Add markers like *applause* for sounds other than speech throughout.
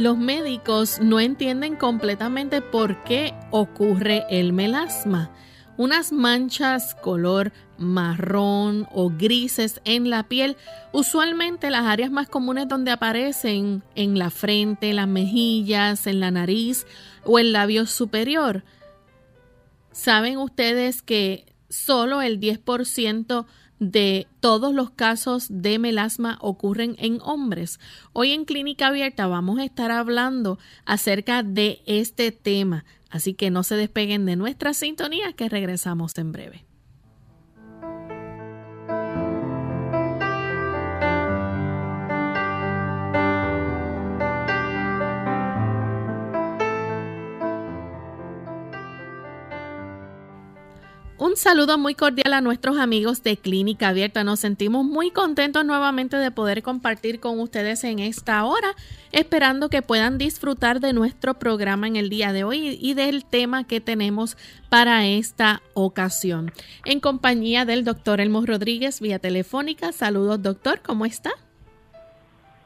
Los médicos no entienden completamente por qué ocurre el melasma. Unas manchas color marrón o grises en la piel, usualmente las áreas más comunes donde aparecen en la frente, las mejillas, en la nariz o el labio superior. ¿Saben ustedes que solo el 10% de todos los casos de melasma ocurren en hombres. Hoy en Clínica Abierta vamos a estar hablando acerca de este tema, así que no se despeguen de nuestra sintonía que regresamos en breve. Un saludo muy cordial a nuestros amigos de Clínica Abierta. Nos sentimos muy contentos nuevamente de poder compartir con ustedes en esta hora, esperando que puedan disfrutar de nuestro programa en el día de hoy y del tema que tenemos para esta ocasión. En compañía del doctor Elmo Rodríguez vía telefónica. Saludos, doctor, ¿cómo está?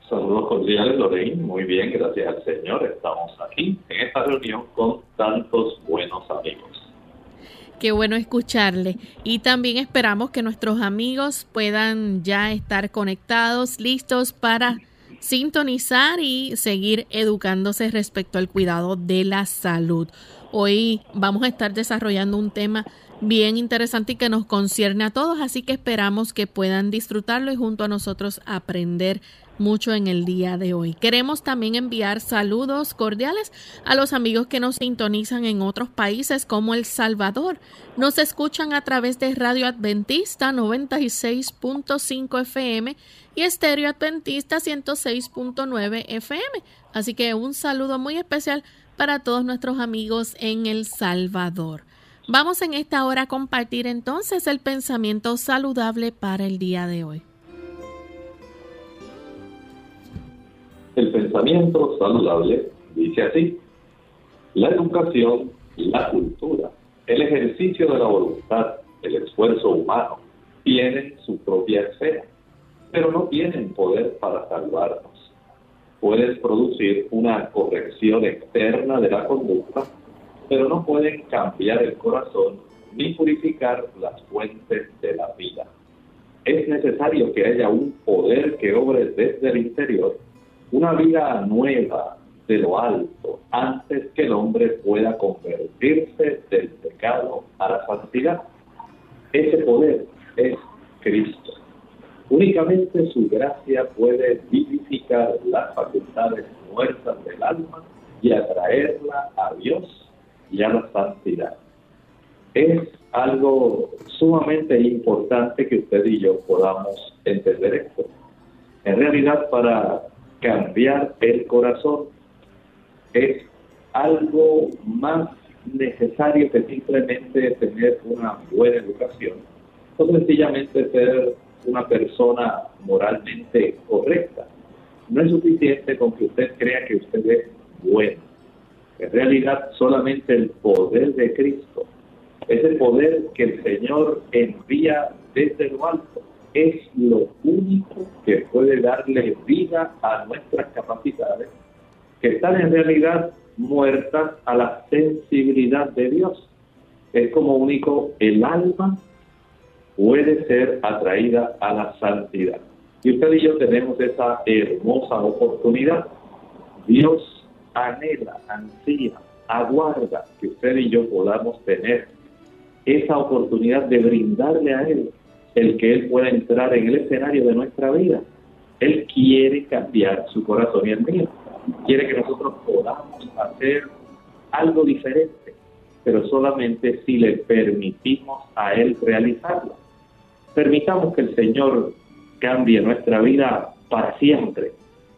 Saludos cordiales, Lorraine. Muy bien, gracias al Señor. Estamos aquí en esta reunión con tantos buenos amigos. Qué bueno escucharle. Y también esperamos que nuestros amigos puedan ya estar conectados, listos para sintonizar y seguir educándose respecto al cuidado de la salud. Hoy vamos a estar desarrollando un tema bien interesante y que nos concierne a todos, así que esperamos que puedan disfrutarlo y junto a nosotros aprender mucho en el día de hoy. Queremos también enviar saludos cordiales a los amigos que nos sintonizan en otros países como El Salvador. Nos escuchan a través de Radio Adventista 96.5 FM y Estéreo Adventista 106.9 FM. Así que un saludo muy especial para todos nuestros amigos en El Salvador. Vamos en esta hora a compartir entonces el pensamiento saludable para el día de hoy. El pensamiento saludable dice así, la educación, la cultura, el ejercicio de la voluntad, el esfuerzo humano, tienen su propia esfera, pero no tienen poder para salvarnos. Pueden producir una corrección externa de la conducta, pero no pueden cambiar el corazón ni purificar las fuentes de la vida. Es necesario que haya un poder que obre desde el interior una vida nueva de lo alto antes que el hombre pueda convertirse del pecado a la santidad. Ese poder es Cristo. Únicamente su gracia puede vivificar las facultades muertas del alma y atraerla a Dios y a la santidad. Es algo sumamente importante que usted y yo podamos entender esto. En realidad, para cambiar el corazón, es algo más necesario que simplemente tener una buena educación o sencillamente ser una persona moralmente correcta. No es suficiente con que usted crea que usted es bueno. En realidad, solamente el poder de Cristo, ese poder que el Señor envía desde lo alto, es lo único que puede darle vida a nuestras capacidades, que están en realidad muertas a la sensibilidad de Dios. Es como único el alma puede ser atraída a la santidad. Y usted y yo tenemos esa hermosa oportunidad. Dios anhela, ansía, aguarda que usted y yo podamos tener esa oportunidad de brindarle a Él el que Él pueda entrar en el escenario de nuestra vida. Él quiere cambiar su corazón y el mío. Quiere que nosotros podamos hacer algo diferente, pero solamente si le permitimos a Él realizarlo. Permitamos que el Señor cambie nuestra vida para siempre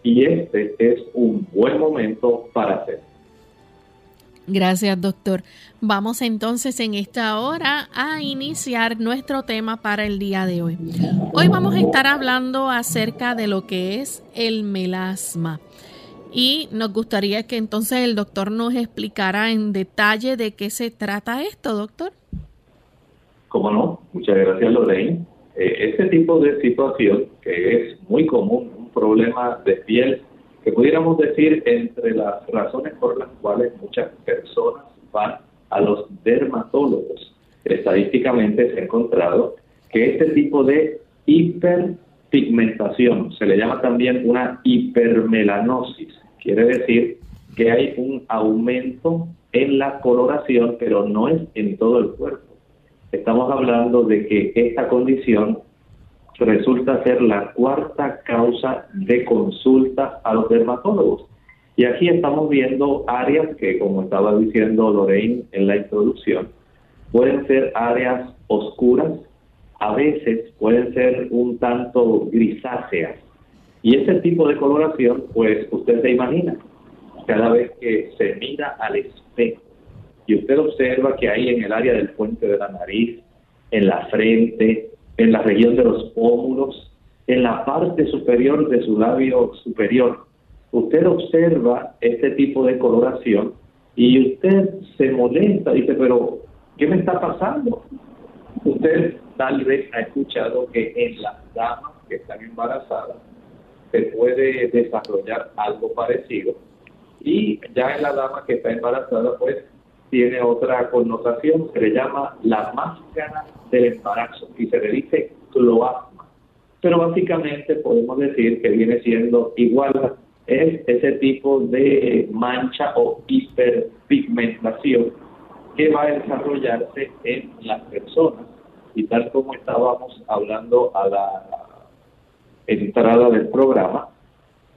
y este es un buen momento para hacerlo. Gracias, doctor. Vamos entonces en esta hora a iniciar nuestro tema para el día de hoy. Hoy vamos a estar hablando acerca de lo que es el melasma. Y nos gustaría que entonces el doctor nos explicara en detalle de qué se trata esto, doctor. Cómo no, muchas gracias Lorraine. Eh, este tipo de situación que es muy común, problema de piel que pudiéramos decir entre las razones por las cuales muchas personas van a los dermatólogos. Estadísticamente se ha encontrado que este tipo de hiperpigmentación se le llama también una hipermelanosis. Quiere decir que hay un aumento en la coloración, pero no es en todo el cuerpo. Estamos hablando de que esta condición resulta ser la cuarta causa de consulta a los dermatólogos. Y aquí estamos viendo áreas que, como estaba diciendo Lorraine en la introducción, pueden ser áreas oscuras, a veces pueden ser un tanto grisáceas. Y ese tipo de coloración, pues usted se imagina, cada vez que se mira al espejo y usted observa que hay en el área del puente de la nariz, en la frente, en la región de los pómulos, en la parte superior de su labio superior. Usted observa este tipo de coloración y usted se molesta, dice, pero ¿qué me está pasando? Usted tal vez ha escuchado que en las damas que están embarazadas se puede desarrollar algo parecido y ya en la dama que está embarazada pues tiene otra connotación, se le llama la máscara del embarazo y se le dice cloasma. Pero básicamente podemos decir que viene siendo igual, es ese tipo de mancha o hiperpigmentación que va a desarrollarse en las personas. Y tal como estábamos hablando a la entrada del programa,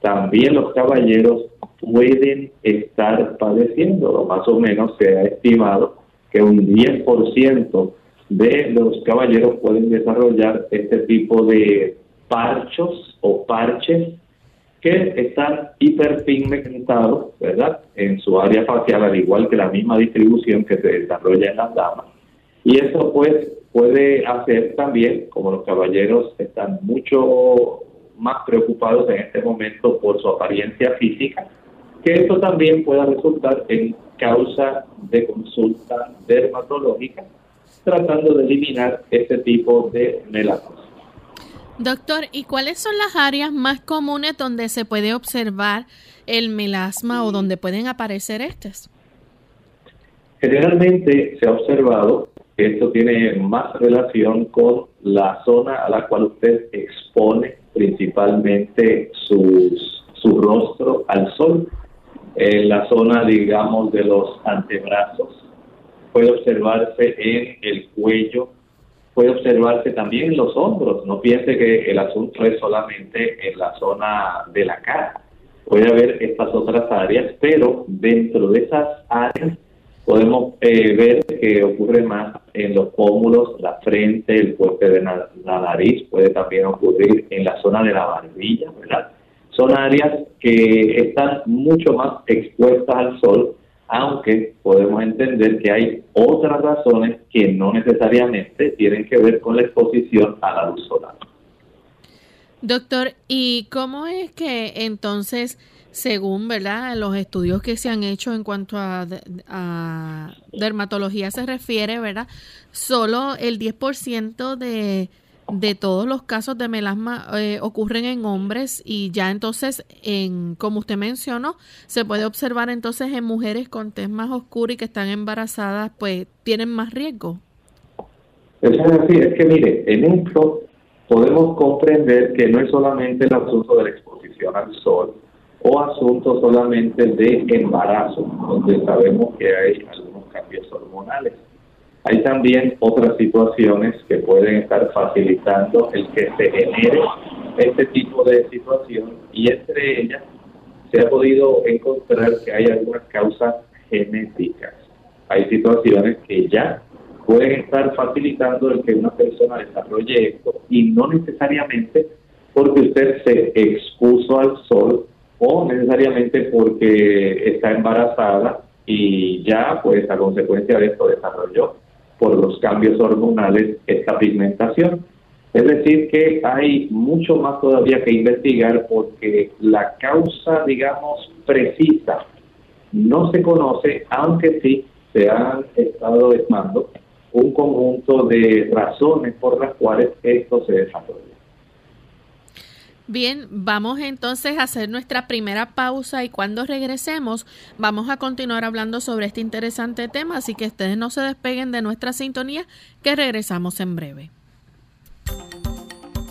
también los caballeros pueden estar padeciendo, más o menos se ha estimado que un 10% de los caballeros pueden desarrollar este tipo de parchos o parches que están hiperpigmentados, ¿verdad? En su área facial, al igual que la misma distribución que se desarrolla en las damas. Y eso pues puede hacer también, como los caballeros están mucho más preocupados en este momento por su apariencia física, que esto también pueda resultar en causa de consulta dermatológica, tratando de eliminar este tipo de melasma. Doctor, ¿y cuáles son las áreas más comunes donde se puede observar el melasma o donde pueden aparecer estos? Generalmente se ha observado que esto tiene más relación con la zona a la cual usted expone principalmente su rostro al sol, en la zona, digamos, de los antebrazos. Puede observarse en el cuello, puede observarse también en los hombros. No piense que el asunto es solamente en la zona de la cara. Puede haber estas otras áreas, pero dentro de esas áreas podemos eh, ver que ocurre más en los pómulos, la frente, el puente de la, nariz, puede también ocurrir en la zona de la barbilla, ¿verdad? Son áreas que están mucho más expuestas al sol, aunque podemos entender que hay otras razones que no necesariamente tienen que ver con la exposición a la luz solar. Doctor, ¿y cómo es que entonces, según verdad los estudios que se han hecho en cuanto a, dermatología se refiere, verdad, solo el 10% de de todos los casos de melasma eh, ocurren en hombres y ya entonces, en como usted mencionó, se puede observar entonces en mujeres con tez más oscura y que están embarazadas, pues tienen más riesgo. Eso es así, es que mire, en esto podemos comprender que no es solamente el asunto de la exposición al sol o asunto solamente de embarazo, donde sabemos que hay algunos cambios hormonales hay también otras situaciones que pueden estar facilitando el que se genere este tipo de situación y entre ellas se ha podido encontrar que hay algunas causas genéticas. Hay situaciones que ya pueden estar facilitando el que una persona desarrolle esto y no necesariamente porque usted se expuso al sol o necesariamente porque está embarazada y ya pues a consecuencia de esto desarrolló por los cambios hormonales esta pigmentación. Es decir, que hay mucho más todavía que investigar porque la causa, digamos, precisa no se conoce, aunque sí se han estado esmando un conjunto de razones por las cuales esto se desarrolla. Bien, vamos entonces a hacer nuestra primera pausa y cuando regresemos vamos a continuar hablando sobre este interesante tema, así que ustedes no se despeguen de nuestra sintonía, que regresamos en breve.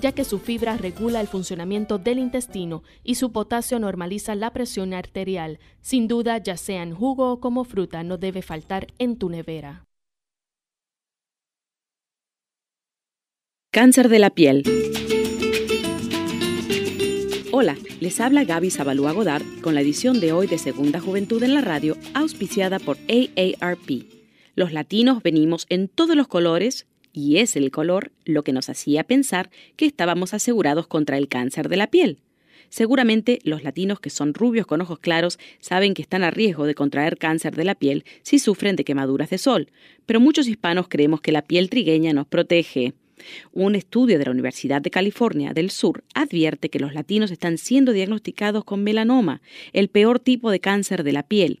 ya que su fibra regula el funcionamiento del intestino y su potasio normaliza la presión arterial. Sin duda, ya sea en jugo o como fruta, no debe faltar en tu nevera. Cáncer de la piel. Hola, les habla Gaby Zabalúa Godard con la edición de hoy de Segunda Juventud en la Radio, auspiciada por AARP. Los latinos venimos en todos los colores y es el color lo que nos hacía pensar que estábamos asegurados contra el cáncer de la piel. Seguramente los latinos que son rubios con ojos claros saben que están a riesgo de contraer cáncer de la piel si sufren de quemaduras de sol, pero muchos hispanos creemos que la piel trigueña nos protege. Un estudio de la Universidad de California del Sur advierte que los latinos están siendo diagnosticados con melanoma, el peor tipo de cáncer de la piel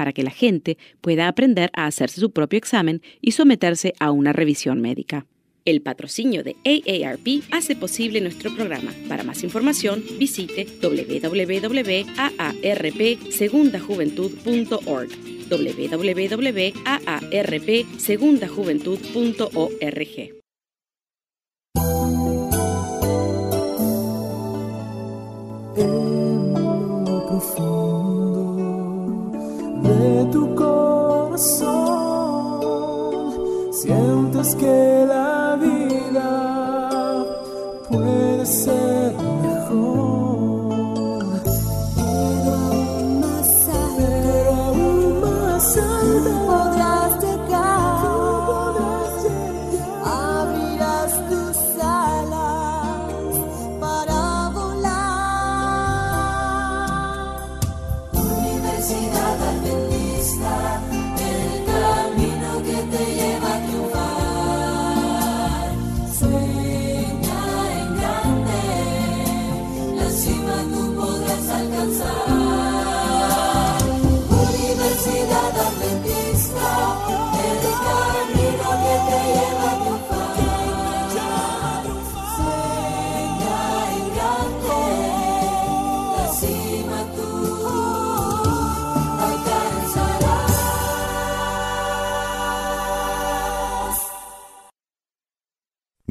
para que la gente pueda aprender a hacerse su propio examen y someterse a una revisión médica. El patrocinio de AARP hace posible nuestro programa. Para más información, visite www.aarpsegundajuventud.org www.aarpsegundajuventud.org tu corazón. Sientes que la vida puede ser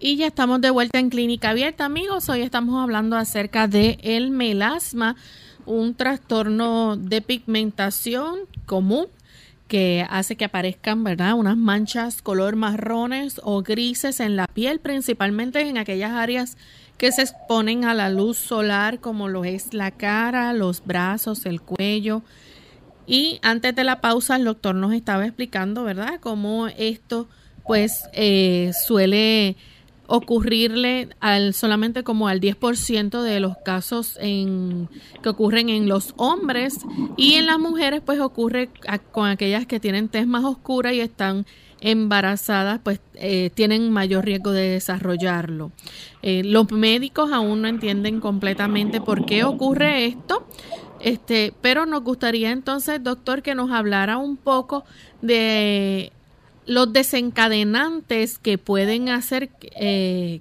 Y ya estamos de vuelta en Clínica Abierta, amigos. Hoy estamos hablando acerca de el melasma, un trastorno de pigmentación común que hace que aparezcan, ¿verdad? Unas manchas color marrones o grises en la piel, principalmente en aquellas áreas que se exponen a la luz solar, como lo es la cara, los brazos, el cuello. Y antes de la pausa, el doctor nos estaba explicando, ¿verdad? Cómo esto, pues, eh, suele ocurrirle al solamente como al 10% de los casos en, que ocurren en los hombres y en las mujeres pues ocurre con aquellas que tienen tez más oscura y están embarazadas pues eh, tienen mayor riesgo de desarrollarlo. Eh, los médicos aún no entienden completamente por qué ocurre esto. Este, pero nos gustaría entonces, doctor, que nos hablara un poco de los desencadenantes que pueden hacer eh,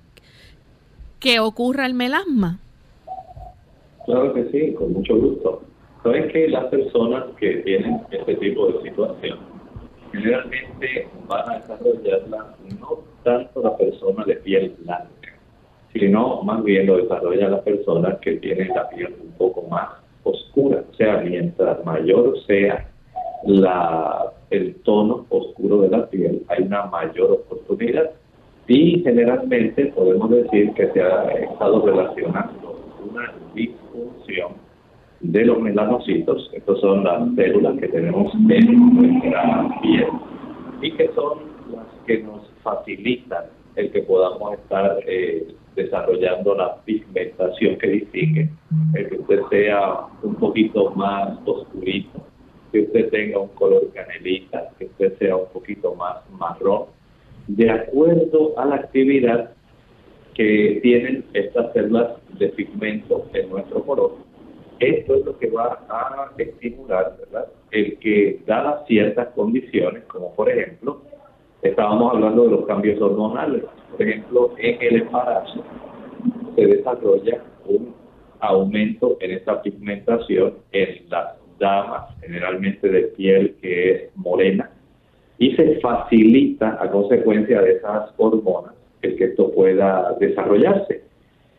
que ocurra el melasma? Claro que sí, con mucho gusto. Sabes que las personas que tienen este tipo de situación generalmente van a desarrollarla no tanto la persona de piel blanca, sino más bien lo desarrolla la persona que tiene la piel un poco más oscura. O sea, mientras mayor sea la, el tono oscuro de la piel, hay una mayor oportunidad. Y generalmente podemos decir que se ha estado relacionando una disfunción de los melanocitos, estos son las células que tenemos en nuestra piel y que son las que nos facilitan el que podamos estar eh, desarrollando la pigmentación que distingue, el que usted sea un poquito más oscurito, que usted tenga un color canelita, que usted sea un poquito más marrón, de acuerdo a la actividad que tienen estas células de pigmento en nuestro color. Esto es lo que va a estimular, ¿verdad? El que, dadas ciertas condiciones, como por ejemplo, estábamos hablando de los cambios hormonales, por ejemplo, en el embarazo se desarrolla un aumento en esta pigmentación en las damas, generalmente de piel que es morena, y se facilita a consecuencia de esas hormonas el que esto pueda desarrollarse.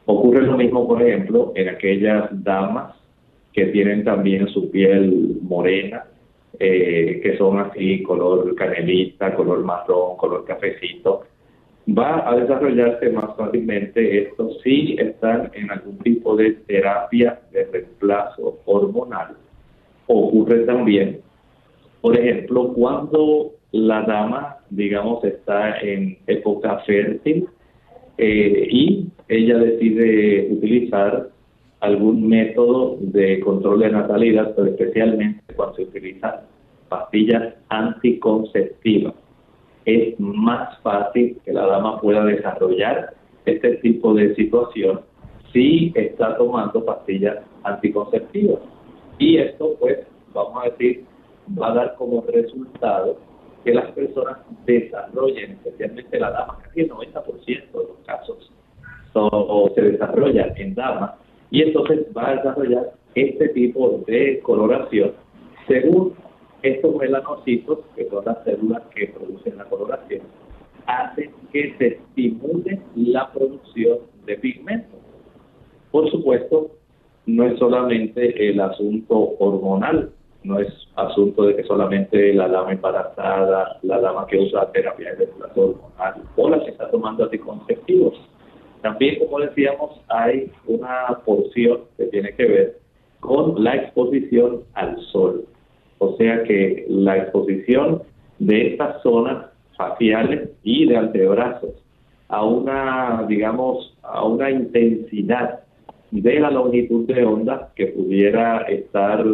Ocurre lo mismo, por ejemplo, en aquellas damas que tienen también su piel morena, eh, que son así color canelita, color marrón, color cafecito, va a desarrollarse más fácilmente esto si están en algún tipo de terapia de reemplazo hormonal ocurre también, por ejemplo, cuando la dama, digamos, está en época fértil eh, y ella decide utilizar algún método de control de natalidad, pero especialmente cuando se utilizan pastillas anticonceptivas. Es más fácil que la dama pueda desarrollar este tipo de situación si está tomando pastillas anticonceptivas. Y esto, pues, vamos a decir, va a dar como resultado que las personas desarrollen, especialmente la dama, casi el 90% de los casos o se desarrolla en damas, y entonces va a desarrollar este tipo de coloración según estos melanocitos, que son las células que producen la coloración, hacen que se estimule la producción de pigmentos. Por supuesto, no es solamente el asunto hormonal, no es asunto de que solamente la dama embarazada, la dama que usa terapia de reemplazo hormonal o la que está tomando anticonceptivos. También, como decíamos, hay una porción que tiene que ver con la exposición al sol. O sea que la exposición de estas zonas faciales y de antebrazos a una, digamos, a una intensidad de la longitud de onda que pudiera estar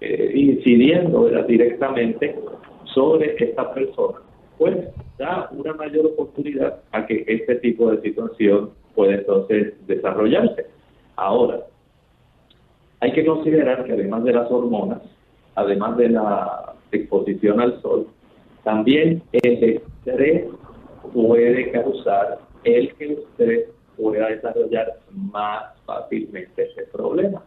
eh, incidiendo directamente sobre esta persona, pues da una mayor oportunidad a que este tipo de situación pueda entonces desarrollarse. Ahora, hay que considerar que además de las hormonas, además de la exposición al sol, también el estrés puede causar el que usted pueda desarrollar más fácilmente ese problema.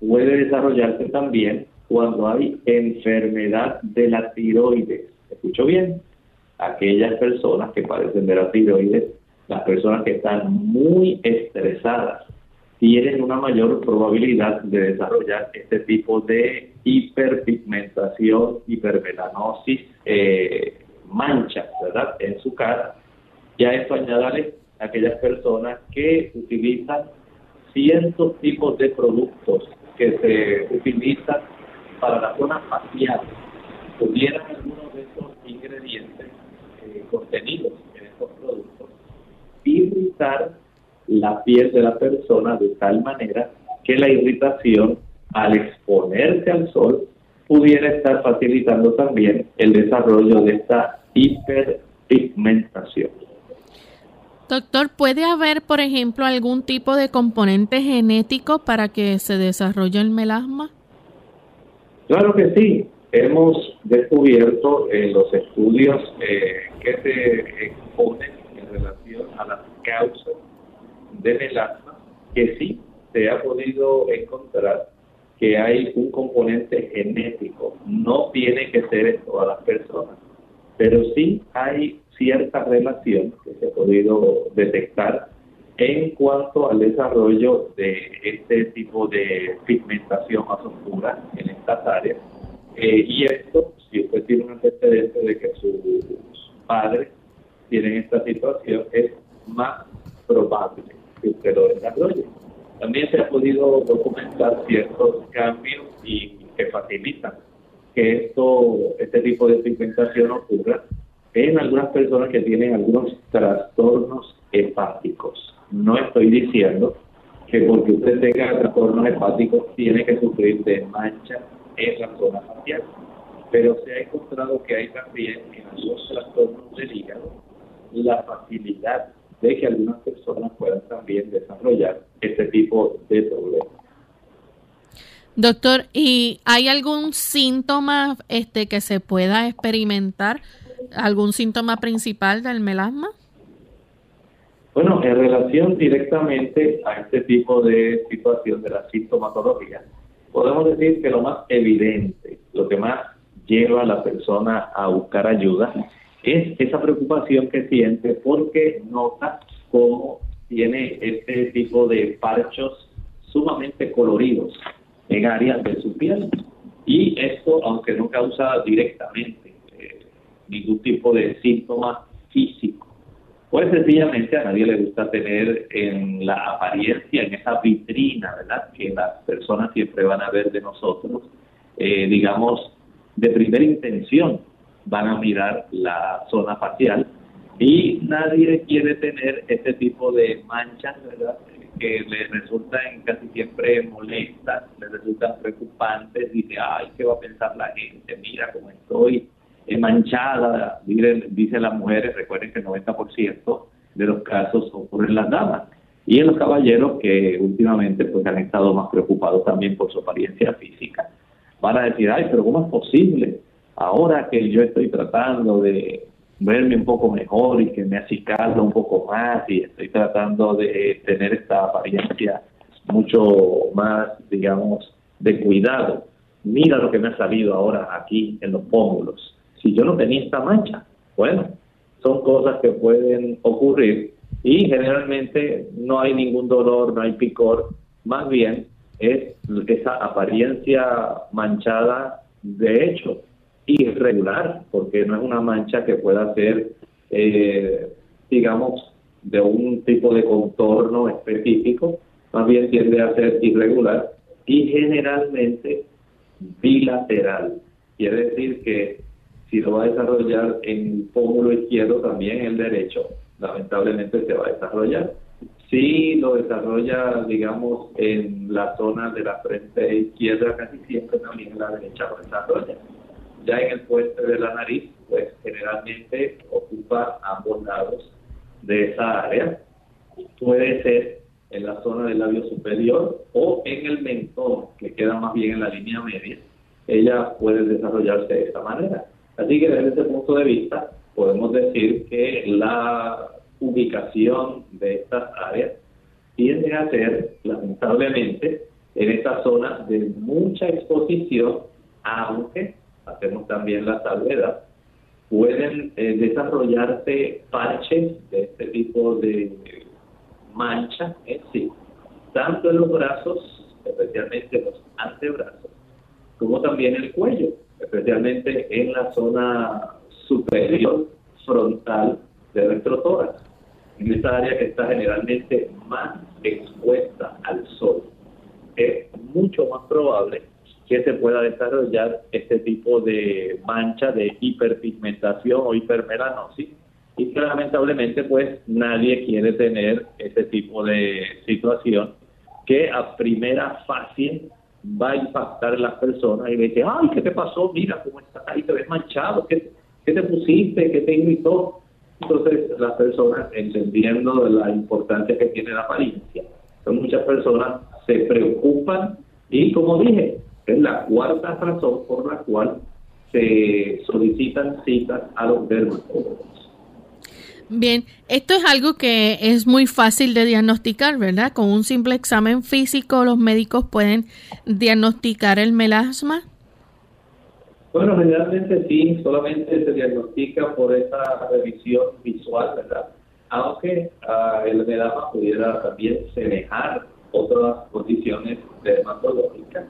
Puede desarrollarse también cuando hay enfermedad de la tiroides. ¿Escucho bien? Aquellas personas que padecen de la tiroides, las personas que están muy estresadas, tienen una mayor probabilidad de desarrollar este tipo de hiperpigmentación, hipermelanosis, eh, manchas, ¿verdad?, en su cara. Ya esto añádale aquellas personas que utilizan ciertos tipos de productos que se utilizan para la zona facial. Pudieran algunos de estos ingredientes eh, contenidos en estos productos irritar la piel de la persona de tal manera que la irritación al exponerse al sol pudiera estar facilitando también el desarrollo de esta hiperpigmentación. Doctor, ¿puede haber, por ejemplo, algún tipo de componente genético para que se desarrolle el melasma? Claro que sí. Hemos descubierto en los estudios eh, que se exponen en relación a las causas de melasma que sí se ha podido encontrar que hay un componente genético. No tiene que ser en todas las personas, pero sí hay cierta relación que se ha podido detectar en cuanto al desarrollo de este tipo de pigmentación más oscura en estas áreas. Eh, y esto, si usted tiene un antecedente de que sus padres tienen esta situación, es más probable que usted lo desarrolle. También se ha podido documentar ciertos cambios y que facilitan que esto, este tipo de pigmentación ocurra en algunas personas que tienen algunos trastornos hepáticos. No estoy diciendo que porque usted tenga trastornos hepáticos tiene que sufrir de mancha en la zona facial, pero se ha encontrado que hay también en algunos trastornos del hígado la facilidad de que algunas personas puedan también desarrollar este tipo de problemas. Doctor, ¿y hay algún síntoma este que se pueda experimentar? ¿Algún síntoma principal del melasma? Bueno, en relación directamente a este tipo de situación de la sintomatología, podemos decir que lo más evidente, lo que más lleva a la persona a buscar ayuda, es esa preocupación que siente porque nota cómo tiene este tipo de parchos sumamente coloridos en áreas de su piel. Y esto, aunque no causa directamente eh, ningún tipo de síntoma físico, pues sencillamente a nadie le gusta tener en la apariencia, en esa vitrina, ¿verdad? Que las personas siempre van a ver de nosotros, eh, digamos, de primera intención van a mirar la zona facial y nadie quiere tener este tipo de manchas, ¿verdad? Que le resultan casi siempre molestas, le resultan preocupantes, dice, ay, ¿qué va a pensar la gente? Mira cómo estoy manchada, dicen las mujeres, recuerden que el 90% de los casos ocurren en las damas. Y en los caballeros que últimamente pues han estado más preocupados también por su apariencia física, van a decir, ay, pero ¿cómo es posible? Ahora que yo estoy tratando de verme un poco mejor y que me acicalo un poco más y estoy tratando de tener esta apariencia mucho más, digamos, de cuidado. Mira lo que me ha salido ahora aquí en los pómulos. Si yo no tenía esta mancha, bueno, son cosas que pueden ocurrir y generalmente no hay ningún dolor, no hay picor, más bien es esa apariencia manchada de hecho irregular, porque no es una mancha que pueda ser, eh, digamos, de un tipo de contorno específico, más bien tiende a ser irregular y generalmente bilateral. Quiere decir que si lo va a desarrollar en el pómulo izquierdo, también el derecho, lamentablemente se va a desarrollar. Si lo desarrolla, digamos, en la zona de la frente izquierda, casi siempre también en la derecha lo desarrolla Ya en el puente de la nariz, pues generalmente ocupa ambos lados de esa área. Puede ser en la zona del labio superior o en el mentón, que queda más bien en la línea media. Ella puede desarrollarse de esta manera. Así que desde ese punto de vista, podemos decir que la ubicación de estas áreas tiende a ser, lamentablemente, en esta zona de mucha exposición, aunque hacemos también la salvedad, pueden eh, desarrollarse parches de este tipo de mancha en sí, tanto en los brazos, especialmente los antebrazos, como también el cuello, especialmente en la zona superior frontal de nuestro tórax, en esta área que está generalmente más expuesta al sol. Es mucho más probable que se pueda desarrollar este tipo de mancha de hiperpigmentación o hipermelanosis y que lamentablemente pues nadie quiere tener ese tipo de situación que a primera fácil va a impactar en las personas y dice, ay, ¿qué te pasó? Mira cómo estás ahí, te ves manchado, ¿qué, qué te pusiste? ¿Qué te irritó? Entonces las personas, entendiendo la importancia que tiene la apariencia, muchas personas se preocupan y como dije, es la cuarta razón por la cual se solicitan citas a los dermatólogos. Bien, esto es algo que es muy fácil de diagnosticar, ¿verdad? Con un simple examen físico los médicos pueden diagnosticar el melasma. Bueno, generalmente sí, solamente se diagnostica por esa revisión visual, ¿verdad? Aunque uh, el melasma pudiera también semejar otras condiciones dermatológicas,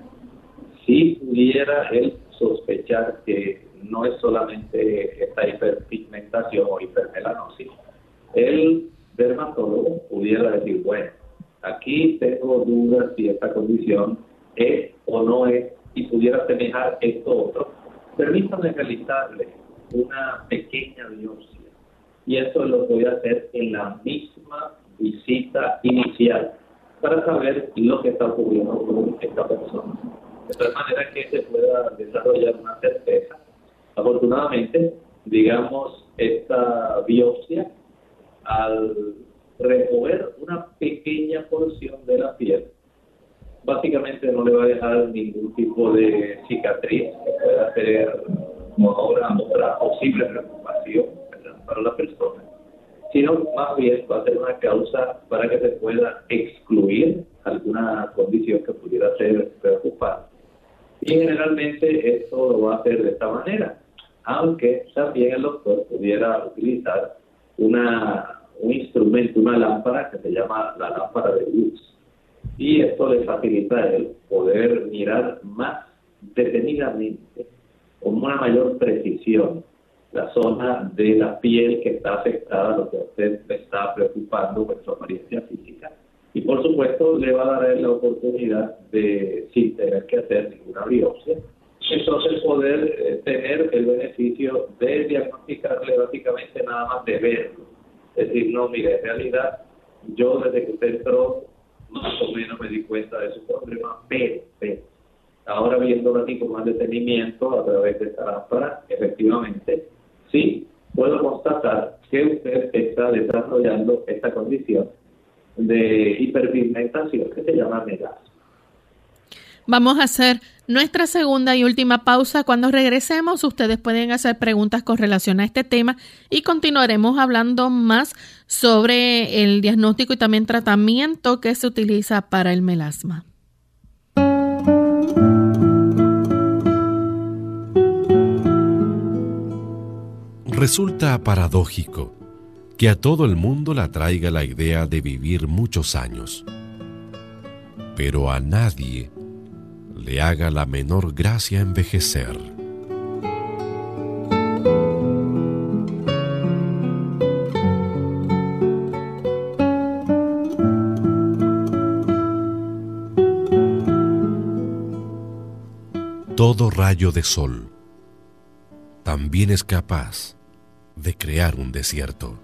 si pudiera él sospechar que no es solamente esta hiperpigmentación o hipermelanosis, el dermatólogo pudiera decir, bueno, aquí tengo dudas si esta condición es o no es y pudiera semejar esto otro. Permítame realizarle una pequeña biopsia y eso lo voy a hacer en la misma visita inicial para saber lo que está ocurriendo con esta persona. De tal manera que se pueda desarrollar una certeza Afortunadamente, digamos, esta biopsia, al remover una pequeña porción de la piel, básicamente no le va a dejar ningún tipo de cicatriz que pueda ser ahora otra posible preocupación para la persona, sino más bien va a ser una causa para que se pueda excluir alguna condición que pudiera ser preocupante. Y generalmente esto lo va a hacer de esta manera aunque también el doctor pudiera utilizar una, un instrumento, una lámpara que se llama la lámpara de luz. Y esto le facilita el poder mirar más detenidamente, con una mayor precisión, la zona de la piel que está afectada, lo que a usted le está preocupando con su apariencia física. Y por supuesto le va a dar la oportunidad de, sin tener que hacer ninguna biopsia, entonces poder eh, tener el beneficio de diagnosticarle básicamente nada más de verlo. Es decir, no, mire, en realidad yo desde que usted entró más o menos me di cuenta de su problema, pero, pero ahora viéndolo aquí con más detenimiento a través de esta lámpara, efectivamente, sí, puedo constatar que usted está desarrollando esta condición de hiperpigmentación que se llama melasma. Vamos a hacer nuestra segunda y última pausa. Cuando regresemos, ustedes pueden hacer preguntas con relación a este tema y continuaremos hablando más sobre el diagnóstico y también tratamiento que se utiliza para el melasma. Resulta paradójico que a todo el mundo le atraiga la idea de vivir muchos años, pero a nadie le haga la menor gracia envejecer. Todo rayo de sol también es capaz de crear un desierto.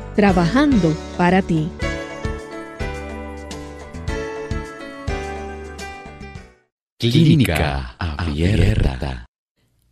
trabajando para ti. Clínica Abierta.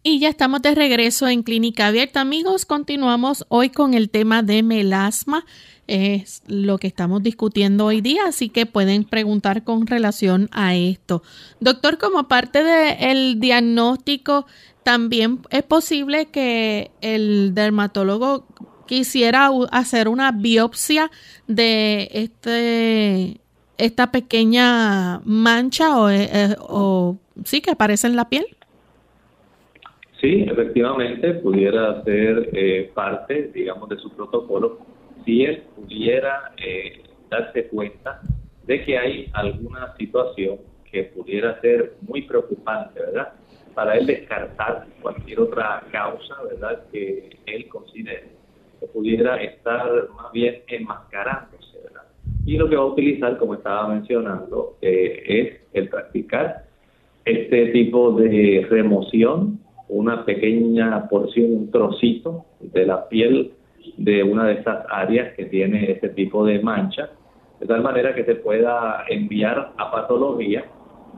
Y ya estamos de regreso en Clínica Abierta, amigos. Continuamos hoy con el tema de melasma. Es lo que estamos discutiendo hoy día, así que pueden preguntar con relación a esto. Doctor, como parte del diagnóstico, también es posible que el dermatólogo quisiera hacer una biopsia de este esta pequeña mancha o, eh, eh, o sí que aparece en la piel? Sí, efectivamente, pudiera ser eh, parte, digamos, de su protocolo si él pudiera darse cuenta de que hay alguna situación que pudiera ser muy preocupante, ¿verdad? Para él descartar cualquier otra causa, ¿verdad? Que él considere pudiera estar más bien enmascarándose, ¿verdad? Y lo que va a utilizar, como estaba mencionando, eh, es el practicar este tipo de remoción, una pequeña porción, un trocito de la piel de una de estas áreas que tiene este tipo de mancha, de tal manera que se pueda enviar a patología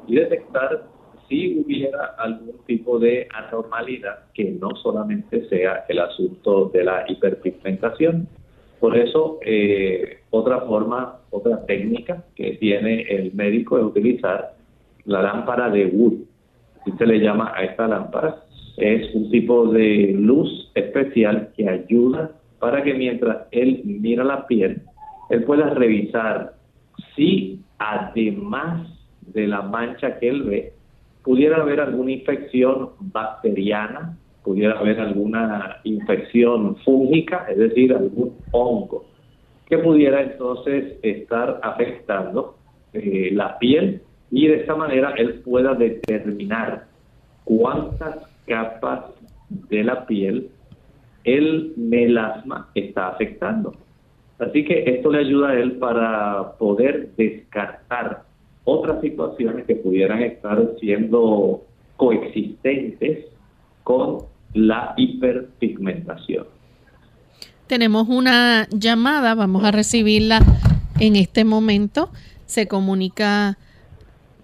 y detectar si hubiera algún tipo de anormalidad que no solamente sea el asunto de la hiperpigmentación. Por eso, eh, otra forma, otra técnica que tiene el médico es utilizar la lámpara de Wood. Así se le llama a esta lámpara. Es un tipo de luz especial que ayuda para que mientras él mira la piel, él pueda revisar si además de la mancha que él ve, pudiera haber alguna infección bacteriana, pudiera haber alguna infección fúngica, es decir, algún hongo, que pudiera entonces estar afectando eh, la piel y de esta manera él pueda determinar cuántas capas de la piel el melasma está afectando. Así que esto le ayuda a él para poder descartar otras situaciones que pudieran estar siendo coexistentes con la hiperpigmentación. Tenemos una llamada, vamos a recibirla en este momento. Se comunica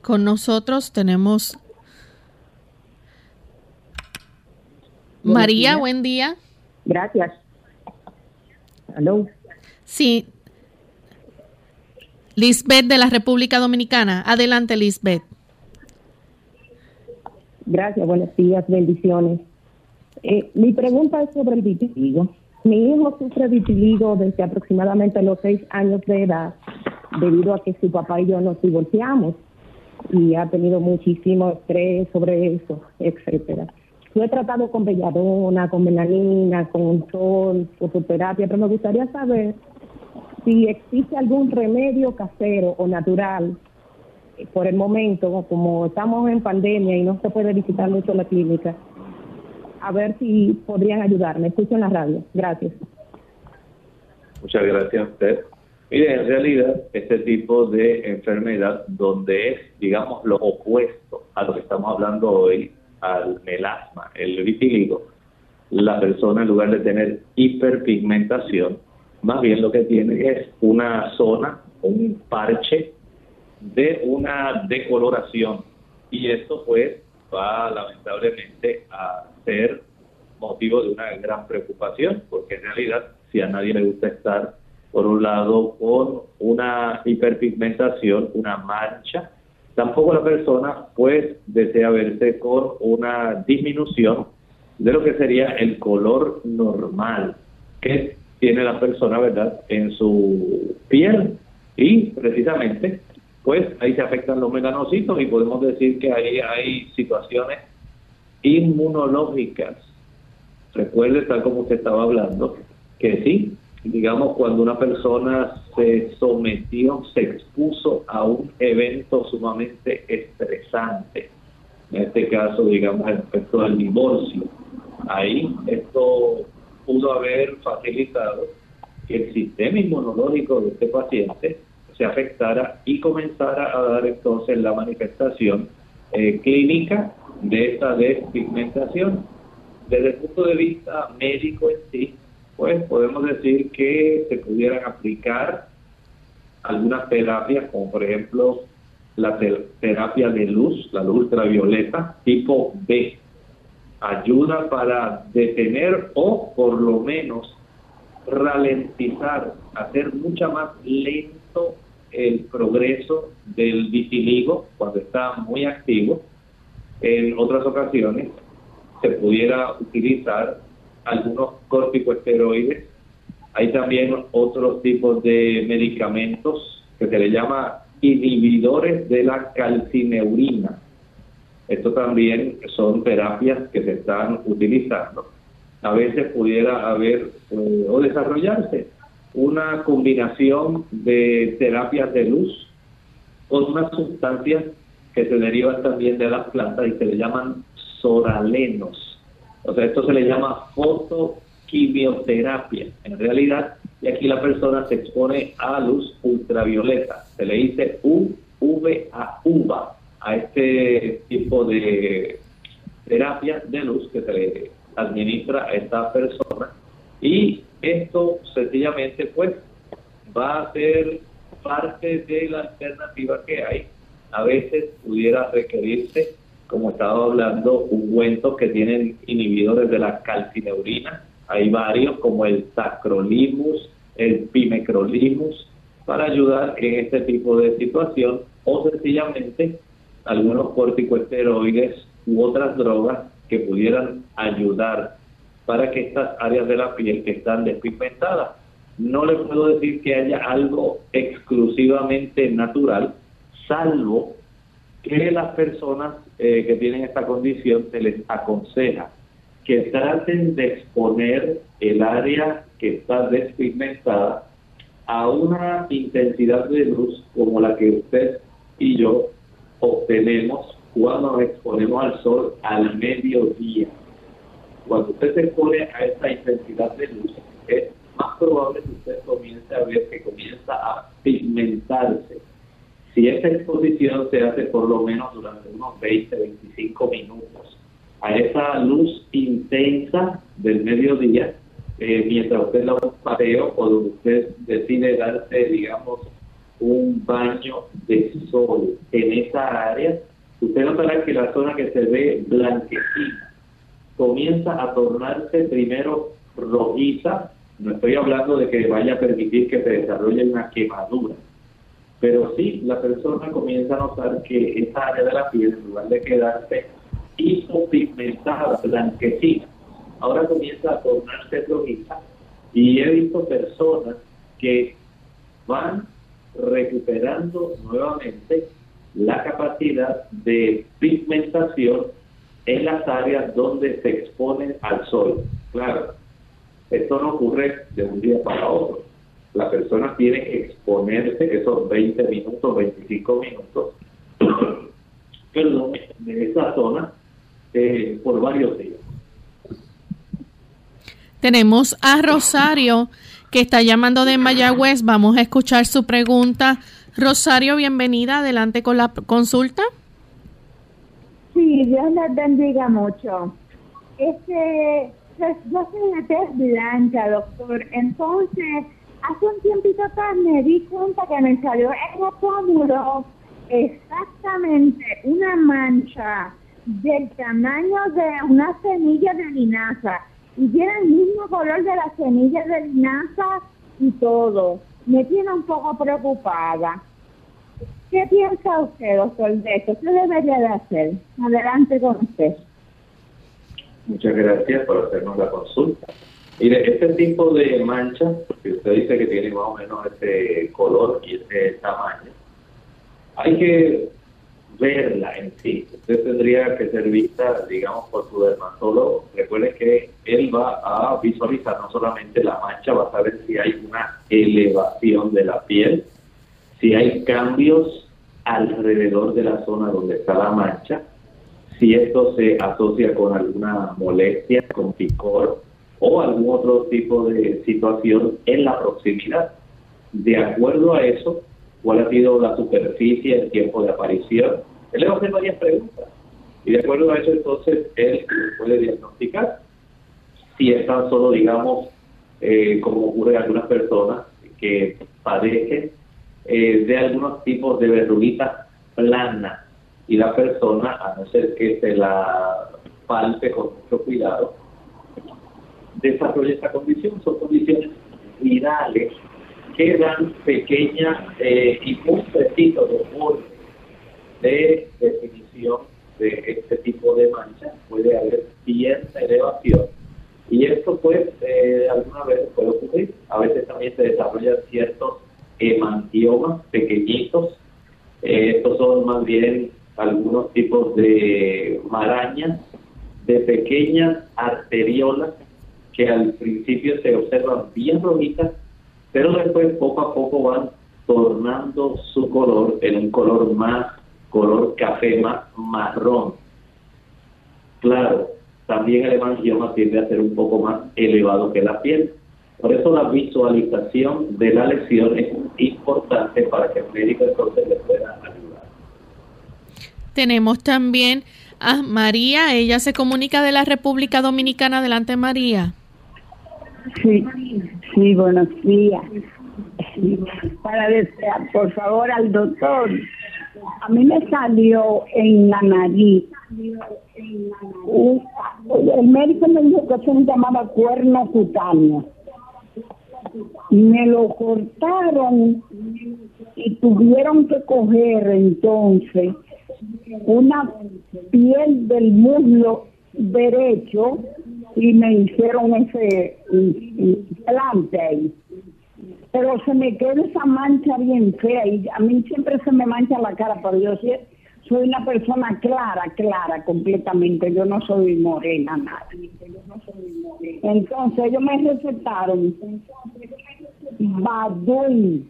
con nosotros. Tenemos María, buen día. Gracias. ¿Aló? Sí. Lisbeth de la República Dominicana. Adelante, Lisbeth. Gracias, buenos días, bendiciones. Eh, mi pregunta es sobre el vitiligo. Mi hijo sufre vitiligo desde aproximadamente los seis años de edad, debido a que su papá y yo nos divorciamos y ha tenido muchísimo estrés sobre eso, etcétera. Yo he tratado con belladona, con melanina, con sol, fototerapia, pero me gustaría saber si existe algún remedio casero o natural eh, por el momento, como estamos en pandemia y no se puede visitar mucho la clínica, a ver si podrían ayudarme. Escucho en la radio. Gracias. Muchas gracias a usted. Mire, en realidad, este tipo de enfermedad, donde es, digamos, lo opuesto a lo que estamos hablando hoy, al melasma, el vitíligo, la persona en lugar de tener hiperpigmentación, más bien lo que tiene es una zona, un parche de una decoloración. Y esto pues va lamentablemente a ser motivo de una gran preocupación, porque en realidad si a nadie le gusta estar, por un lado, con una hiperpigmentación, una mancha Tampoco la persona pues desea verse con una disminución de lo que sería el color normal que tiene la persona, ¿verdad?, en su piel. Y precisamente, pues ahí se afectan los melanocitos y podemos decir que ahí hay situaciones inmunológicas. Recuerde, tal como usted estaba hablando, que sí, digamos, cuando una persona se sometió, se expuso a un evento sumamente estresante, en este caso, digamos, respecto al divorcio, ahí esto pudo haber facilitado que el sistema inmunológico de este paciente se afectara y comenzara a dar entonces la manifestación eh, clínica de esta despigmentación. Desde el punto de vista médico en sí, pues podemos decir que se pudieran aplicar algunas terapias, como por ejemplo la terapia de luz, la luz ultravioleta tipo B. Ayuda para detener o por lo menos ralentizar, hacer mucho más lento el progreso del vitiligo cuando está muy activo. En otras ocasiones se pudiera utilizar algunos corticosteroides. Hay también otros tipos de medicamentos que se le llama inhibidores de la calcineurina. Esto también son terapias que se están utilizando. A veces pudiera haber eh, o desarrollarse una combinación de terapias de luz con unas sustancias que se derivan también de las plantas y se le llaman soralenos. O sea, esto se le llama fotoquimioterapia. En realidad, y aquí la persona se expone a luz ultravioleta. Se le dice UVA, UVA a este tipo de terapia de luz que se le administra a esta persona. Y esto sencillamente pues va a ser parte de la alternativa que hay. A veces pudiera requerirse como estaba hablando, ungüentos que tienen inhibidores de la calcineurina. Hay varios como el tacrolimus, el pimecrolimus, para ayudar en este tipo de situación o sencillamente algunos corticosteroides u otras drogas que pudieran ayudar para que estas áreas de la piel que están despigmentadas. No le puedo decir que haya algo exclusivamente natural, salvo que las personas eh, que tienen esta condición se les aconseja que traten de exponer el área que está despigmentada a una intensidad de luz como la que usted y yo obtenemos cuando nos exponemos al sol al mediodía. Cuando usted se expone a esta intensidad de luz, es más probable que usted comience a ver que comienza a pigmentarse si esta exposición se hace por lo menos durante unos 20, 25 minutos a esa luz intensa del mediodía, eh, mientras usted da un paseo o usted decide darse, digamos, un baño de sol en esa área, usted notará que la zona que se ve blanquecina comienza a tornarse primero rojiza, no estoy hablando de que vaya a permitir que se desarrolle una quemadura, pero sí, la persona comienza a notar que esa área de la piel, en lugar de quedarse hipopigmentada, blanquecina, ahora comienza a tornarse rojiza. Y he visto personas que van recuperando nuevamente la capacidad de pigmentación en las áreas donde se exponen al sol. Claro, esto no ocurre de un día para otro la persona tiene que exponerse esos 20 minutos, 25 minutos, *coughs* perdón, de esa zona eh, por varios días. Tenemos a Rosario que está llamando de Mayagüez. Vamos a escuchar su pregunta. Rosario, bienvenida. Adelante con la consulta. Sí, Dios les bendiga mucho. Este, pues, yo soy una tez blanca, doctor. Entonces, hace un tiempito atrás me di cuenta que me salió en el pómulo exactamente una mancha del tamaño de una semilla de linaza y tiene el mismo color de la semilla de linaza y todo. Me tiene un poco preocupada. ¿Qué piensa usted, doctor, de esto? ¿Qué debería de hacer? Adelante con usted. Muchas gracias por hacernos la consulta. Mire, este tipo de mancha, que usted dice que tiene más o menos ese color y ese tamaño, hay que verla en sí. Usted tendría que ser vista, digamos, por su dermatólogo. Recuerde que él va a visualizar no solamente la mancha, va a saber si hay una elevación de la piel, si hay cambios alrededor de la zona donde está la mancha, si esto se asocia con alguna molestia, con picor o algún otro tipo de situación en la proximidad. De acuerdo a eso, cuál ha sido la superficie, el tiempo de aparición. Él le va a hacer varias preguntas. Y de acuerdo a eso, entonces, él puede diagnosticar si es tan solo, digamos, eh, como ocurre en algunas personas que padecen eh, de algunos tipos de verruguitas planas y la persona, a no ser que se la palpe con mucho cuidado, desarrolla esta condición. Son condiciones virales que dan pequeñas eh, y un borde de definición de este tipo de mancha. Puede haber cierta elevación. Y esto, pues, eh, alguna vez puede ocurrir. A veces también se desarrollan ciertos hemangiomas pequeñitos. Eh, estos son más bien algunos tipos de marañas de pequeñas arteriolas que al principio se observan bien rojitas, pero después poco a poco van tornando su color en un color más, color café más marrón. Claro, también el hemangioma tiende a ser un poco más elevado que la piel. Por eso la visualización de la lesión es importante para que el médico entonces le pueda ayudar. Tenemos también a María, ella se comunica de la República Dominicana. Adelante, María. Sí, sí, buenos días. Para desear, por favor, al doctor, a mí me salió en la nariz. el médico me dijo que eso se llamaba cuerno cutáneo. Me lo cortaron y tuvieron que coger entonces una piel del muslo derecho y me hicieron ese implante ahí. Pero se me queda esa mancha bien fea y a mí siempre se me mancha la cara, pero yo soy una persona clara, clara completamente, yo no soy morena, nada. Entonces ellos me recetaron Badun,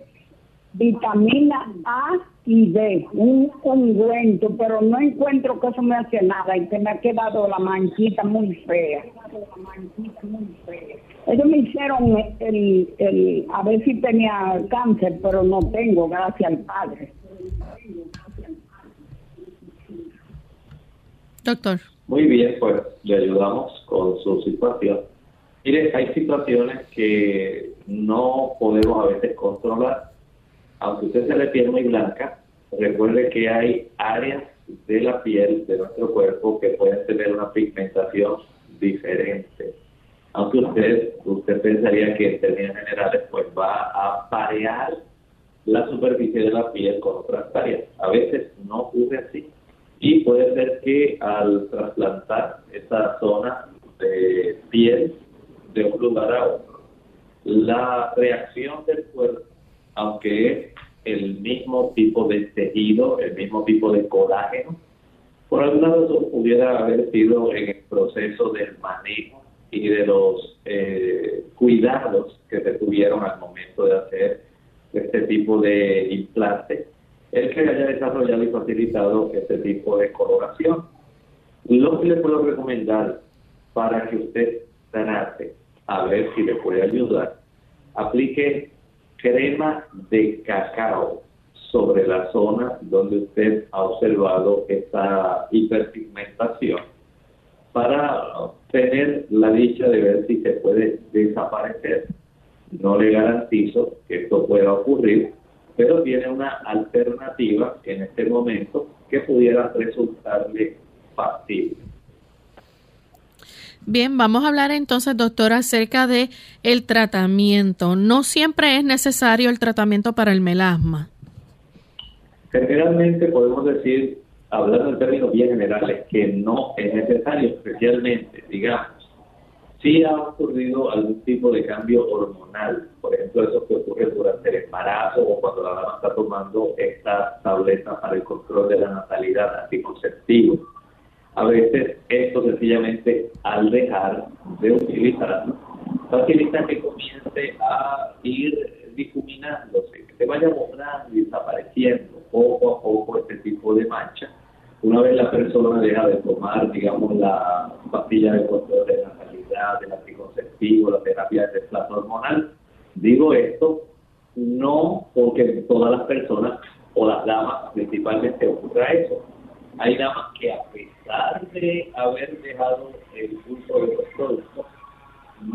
vitamina A y D, un ungüento, pero no encuentro que eso me hace nada y que me ha quedado la manchita muy fea. Ellos me hicieron el, el, a ver si tenía cáncer, pero no tengo, gracias al Padre. Doctor. Muy bien, pues le ayudamos con su situación. Mire, hay situaciones que no podemos a veces controlar. Aunque usted se le piel muy blanca, recuerde que hay áreas de la piel de nuestro cuerpo que pueden tener una pigmentación diferente. Aunque usted, usted pensaría que en términos generales pues va a parear la superficie de la piel con otras áreas. A veces no ocurre así. Y puede ser que al trasplantar esa zona de piel de un lugar a otro, la reacción del cuerpo, aunque es el mismo tipo de tejido, el mismo tipo de colágeno, por alguna razón pudiera haber sido en el proceso del manejo y de los eh, cuidados que se tuvieron al momento de hacer este tipo de implante, el que haya desarrollado y facilitado este tipo de coloración. Lo que le puedo recomendar para que usted trate, a ver si le puede ayudar, aplique crema de cacao sobre la zona donde usted ha observado esta hiperpigmentación para tener la dicha de ver si se puede desaparecer. No le garantizo que esto pueda ocurrir, pero tiene una alternativa en este momento que pudiera resultarle factible. Bien, vamos a hablar entonces, doctor, acerca de el tratamiento. No siempre es necesario el tratamiento para el melasma. Generalmente podemos decir, hablando en términos bien generales, que no es necesario, especialmente, digamos, si ha ocurrido algún tipo de cambio hormonal, por ejemplo, eso que ocurre durante el embarazo o cuando la dama está tomando esta tableta para el control de la natalidad anticonceptivo. A veces esto sencillamente al dejar de utilizarlo facilita que comience a ir difuminándose, que se vaya borrando y desapareciendo poco a poco este tipo de mancha. Una vez la persona deja de tomar, digamos, la pastilla de control de natalidad, el anticonceptivo, la terapia de desplazo hormonal, digo esto no porque todas las personas o las damas principalmente ocurra eso. Hay damas que a pesar de haber dejado el uso de los productos,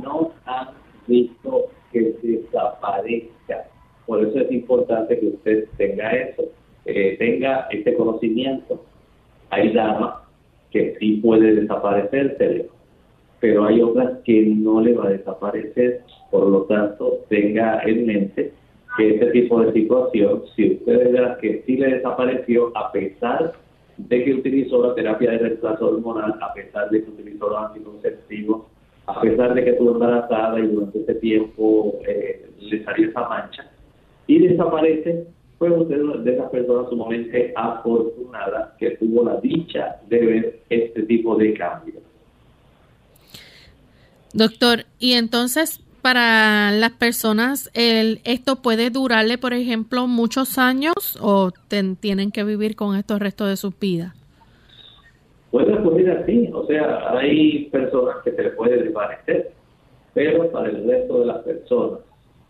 no han visto que desaparezca. Por eso es importante que usted tenga eso, eh, tenga este conocimiento. Hay damas que sí puede desaparecerse, pero hay otras que no le va a desaparecer. Por lo tanto, tenga en mente que este tipo de situación, si usted ve que sí le desapareció a pesar de que utilizó la terapia de reemplazo hormonal, a pesar de que utilizó los anticonceptivos, a pesar de que estuvo embarazada y durante ese tiempo eh, le salió esa mancha y desaparece, fue usted de esas personas sumamente afortunada que tuvo la dicha de ver este tipo de cambios. Doctor, y entonces para las personas, ¿esto puede durarle, por ejemplo, muchos años o tienen que vivir con esto el resto de sus vidas? Puede ocurrir así, o sea, hay personas que se les puede desvanecer, pero para el resto de las personas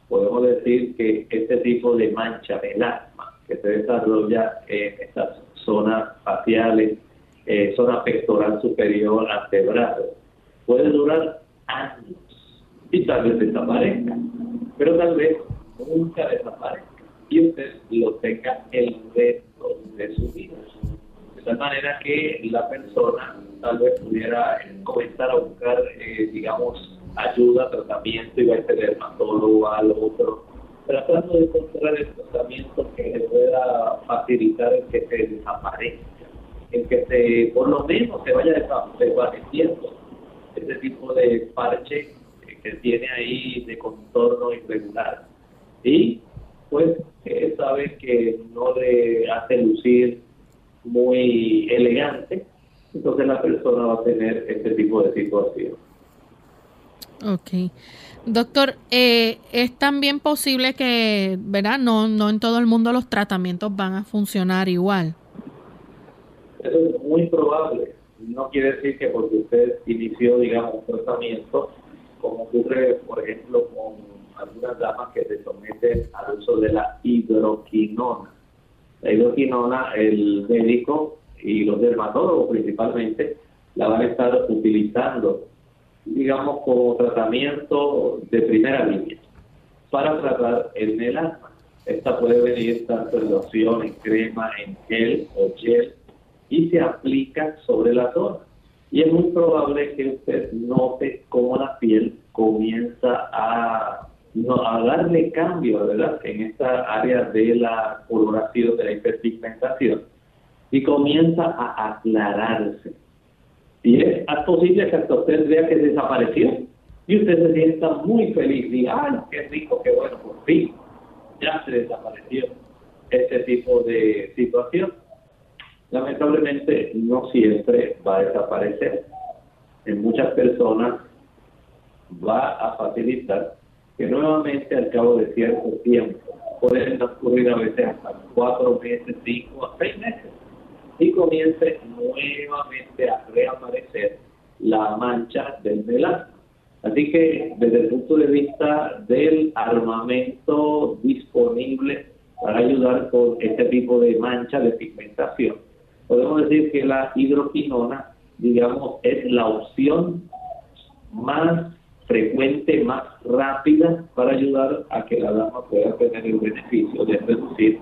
podemos decir que este tipo de mancha melasma que se desarrolla en estas zonas faciales, eh, zona pectoral superior, antebrazo, puede durar años y tal vez desaparezca, pero tal vez nunca desaparezca y usted lo tenga el resto de su vida. De tal manera que la persona tal vez pudiera comenzar a buscar, eh, digamos, ayuda, tratamiento, y va a ser dermatólogo, al otro, tratando de encontrar el tratamiento que le pueda facilitar el que se desaparezca, el que se, por lo menos se vaya desvaneciendo ese tipo de parche que tiene ahí de contorno irregular. Y pues sabe que no le hace lucir muy elegante, entonces la persona va a tener este tipo de situación. Ok. Doctor, eh, es también posible que, ¿verdad? No, no en todo el mundo los tratamientos van a funcionar igual. Eso es muy probable. No quiere decir que porque usted inició, digamos, un tratamiento, como ocurre, por ejemplo, con algunas damas que se someten al uso de la hidroquinona. La hidroquinona, el médico y los dermatólogos principalmente la van a estar utilizando digamos, como tratamiento de primera línea para tratar el melasma. Esta puede venir tanto en loción, en crema, en gel o gel y se aplica sobre la zona. Y es muy probable que usted note cómo la piel comienza a, darle cambio, ¿verdad? En esta área de la coloración, de la hiperpigmentación, y comienza a aclararse y es posible que hasta usted vea que desapareció y usted se sienta muy feliz. Diga, ¡ay, qué rico, qué bueno! Por fin ya se desapareció este tipo de situación. Lamentablemente no siempre va a desaparecer. En muchas personas va a facilitar que nuevamente al cabo de cierto tiempo pueden ocurrir a veces hasta cuatro meses, cinco a seis meses y comience nuevamente a reaparecer la mancha del melasma. Así que desde el punto de vista del armamento disponible para ayudar con este tipo de mancha de pigmentación, podemos decir que la hidroquinona, digamos, es la opción más frecuente, más rápida para ayudar a que la dama pueda tener el beneficio de reducir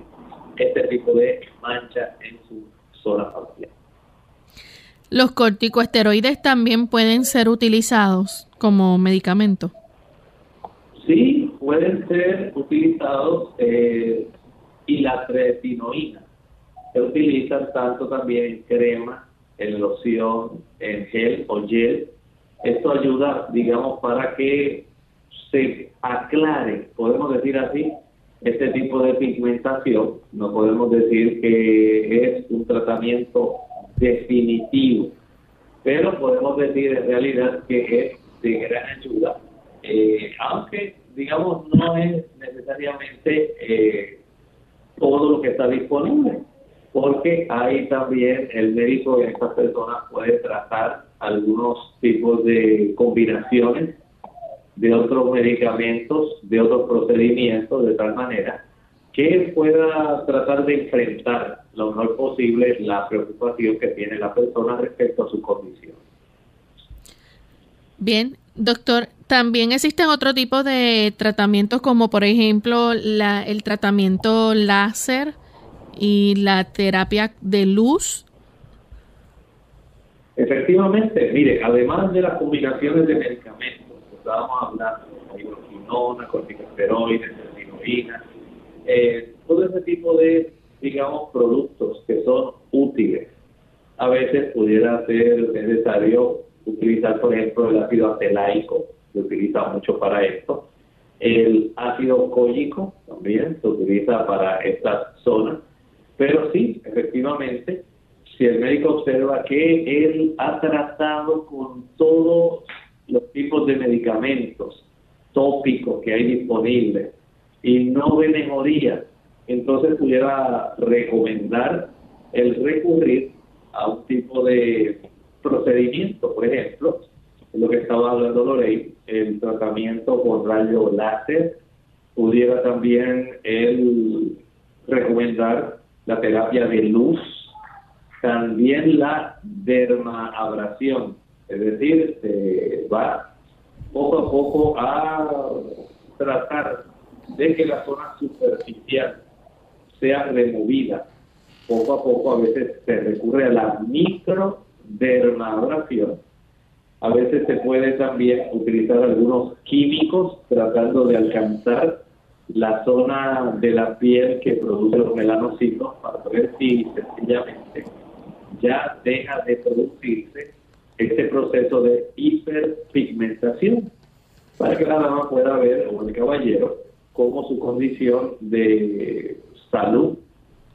este tipo de mancha en su ¿Los corticosteroides también pueden ser utilizados como medicamento? Sí, pueden ser utilizados eh, y la tretinoína se utilizan tanto también crema, en loción, en gel o gel. Esto ayuda, digamos, para que se aclare, podemos decir así, este tipo de pigmentación. No podemos decir que es un tratamiento definitivo, pero podemos decir en realidad que es de gran ayuda, eh, aunque digamos no es necesariamente eh, todo lo que está disponible, porque hay también el médico de estas personas puede tratar algunos tipos de combinaciones de otros medicamentos, de otros procedimientos, de tal manera que pueda tratar de enfrentar lo mejor posible la preocupación que tiene la persona respecto a su condición. Bien, doctor, también existen otro tipo de tratamientos como por ejemplo la, el tratamiento láser y la terapia de luz. Efectivamente, mire, además de las combinaciones de medicamentos, estábamos hablando de hidroquinona, corticosteroides, heroína, eh, todo ese tipo de, digamos, productos que son útiles. A veces pudiera ser necesario utilizar, por ejemplo, el ácido acelaico, se utiliza mucho para esto. El ácido cólico también se utiliza para estas zonas. Pero sí, efectivamente, si el médico observa que él ha tratado con todos los tipos de medicamentos tópicos que hay disponibles y no ve mejoría, entonces pudiera recomendar el recurrir a un tipo de procedimiento, por ejemplo, lo que estaba hablando Lorey, el tratamiento con rayo láser, pudiera también el recomendar la terapia de luz, también la dermaabrasión, es decir, va poco a poco a tratar de que la zona superficial sea removida. Poco a poco a veces se recurre a la microdermabrasión. A veces se puede también utilizar algunos químicos tratando de alcanzar la zona de la piel que produce los melanocitos para ver si sencillamente ya deja de producirse este proceso de hiperpigmentación para que la dama pueda ver, o el caballero, cómo su condición de salud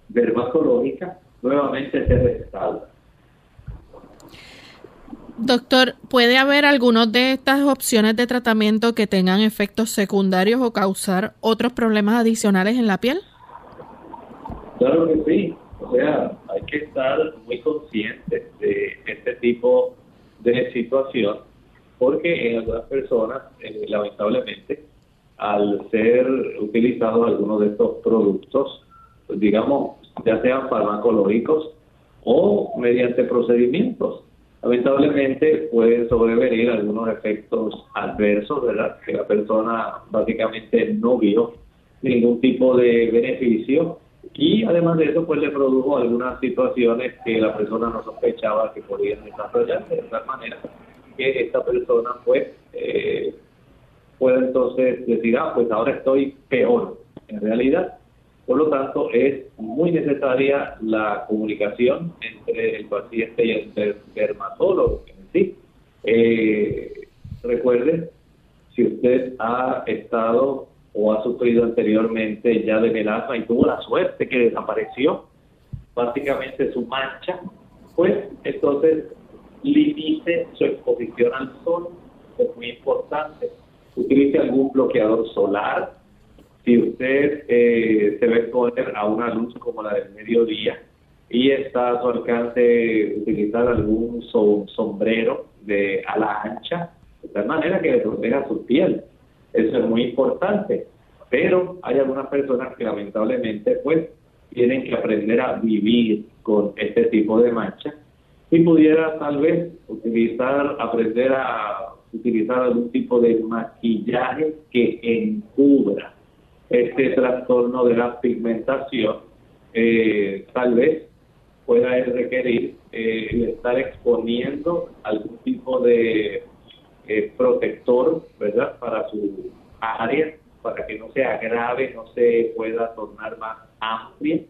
dermatológica nuevamente se restaura. Doctor, ¿puede haber algunas de estas opciones de tratamiento que tengan efectos secundarios o causar otros problemas adicionales en la piel? Claro que sí. O sea, hay que estar muy conscientes de este tipo de situación, porque en algunas personas, eh, lamentablemente, al ser utilizados algunos de estos productos, pues, digamos, ya sean farmacológicos o mediante procedimientos, lamentablemente pueden sobrevenir algunos efectos adversos, ¿verdad? Que la persona básicamente no vio ningún tipo de beneficio y además de eso, pues le produjo algunas situaciones que la persona no sospechaba que podían desarrollarse de tal manera que esta persona, pues, eh, puede entonces decir, ah, pues ahora estoy peor. En realidad, por lo tanto, es muy necesaria la comunicación entre el paciente y el dermatólogo en sí. Eh, recuerde, si usted ha estado o ha sufrido anteriormente ya de melasma y tuvo la suerte que desapareció básicamente su mancha, pues entonces limite su exposición al sol, es muy importante. Utilice algún bloqueador solar. Si usted eh, se ve exponer a una luz como la del mediodía y está a su alcance utilizar algún sombrero de ala ancha, de tal manera que le proteja su piel eso es muy importante. Pero hay algunas personas que lamentablemente pues tienen que aprender a vivir con este tipo de mancha y pudiera tal vez utilizar, aprender a utilizar algún tipo de maquillaje que encubra este trastorno de la pigmentación, eh, tal vez pueda requerir eh, estar exponiendo algún tipo de eh, protector, ¿verdad? Para su área, para que no se agrave, no se pueda tornar más amplia.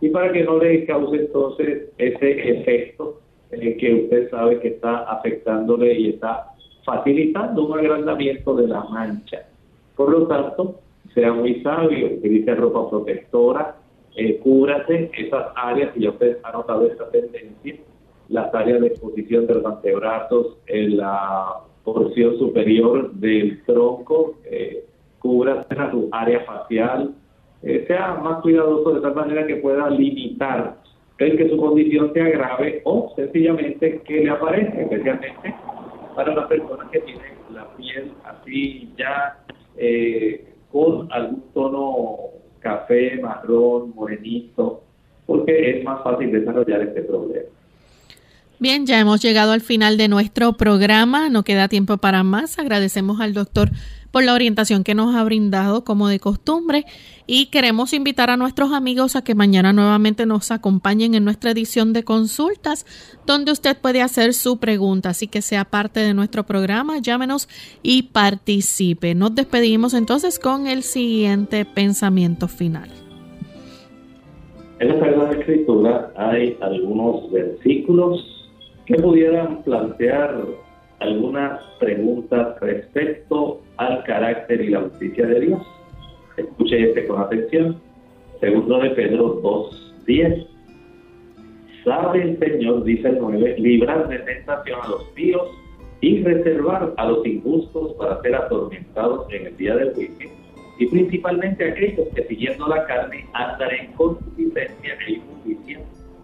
y para que no le cause entonces ese efecto eh, que usted sabe que está afectándole y está facilitando un agrandamiento de la mancha. Por lo tanto, sea muy sabio, utilice ropa protectora, eh, cúbrase esas áreas, y ya usted ha notado esta tendencia, las áreas de exposición de los antebrazos, en la porción superior del tronco, eh, cúbrase su área facial, eh, sea más cuidadoso de tal manera que pueda limitar el que su condición se agrave o sencillamente que le aparezca, especialmente para las personas que tienen la piel así ya eh, con algún tono café, marrón, morenito, porque es más fácil desarrollar este problema. Bien, ya hemos llegado al final de nuestro programa, no queda tiempo para más. Agradecemos al doctor por la orientación que nos ha brindado como de costumbre y queremos invitar a nuestros amigos a que mañana nuevamente nos acompañen en nuestra edición de consultas donde usted puede hacer su pregunta, así que sea parte de nuestro programa, llámenos y participe. Nos despedimos entonces con el siguiente pensamiento final. En la Sagrada Escritura hay algunos versículos que pudieran plantear algunas preguntas respecto al carácter y la justicia de Dios. Escuche este con atención. Segundo de Pedro 2.10. Sabe el Señor, dice el 9, librar de tentación a los píos y reservar a los injustos para ser atormentados en el día del juicio, y principalmente aquellos que siguiendo la carne andan en concupiscencia e injusticia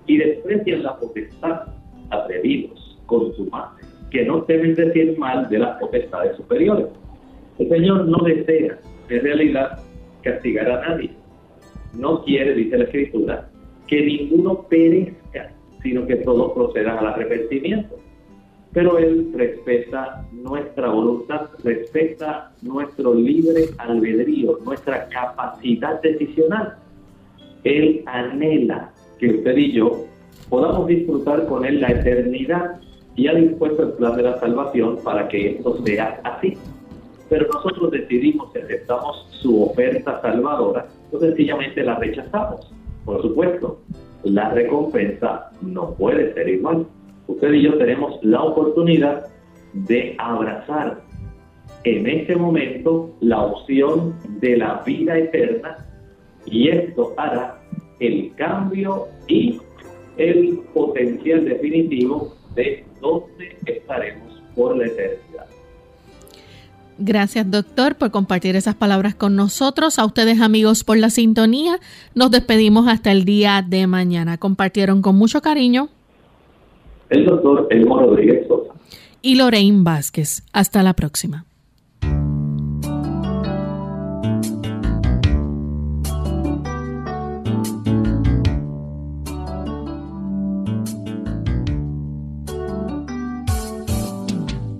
y desprecian la potestad, atrevidos, consumados que no deben decir mal de las potestades superiores. El Señor no desea, en realidad, castigar a nadie. No quiere, dice la Escritura, que ninguno perezca, sino que todos procedan al arrepentimiento. Pero Él respeta nuestra voluntad, respeta nuestro libre albedrío, nuestra capacidad decisional. Él anhela que usted y yo podamos disfrutar con Él la eternidad y ha dispuesto el plan de la salvación para que esto sea así. Pero nosotros decidimos si aceptamos su oferta salvadora o sencillamente la rechazamos. Por supuesto, la recompensa no puede ser igual. Usted y yo tenemos la oportunidad de abrazar en este momento la opción de la vida eterna y esto hará el cambio y el potencial definitivo de dónde estaremos por la eternidad. Gracias, doctor, por compartir esas palabras con nosotros. A ustedes, amigos, por la sintonía. Nos despedimos hasta el día de mañana. Compartieron con mucho cariño. El doctor Elmo Rodríguez Sosa. Y Lorraine Vázquez. Hasta la próxima.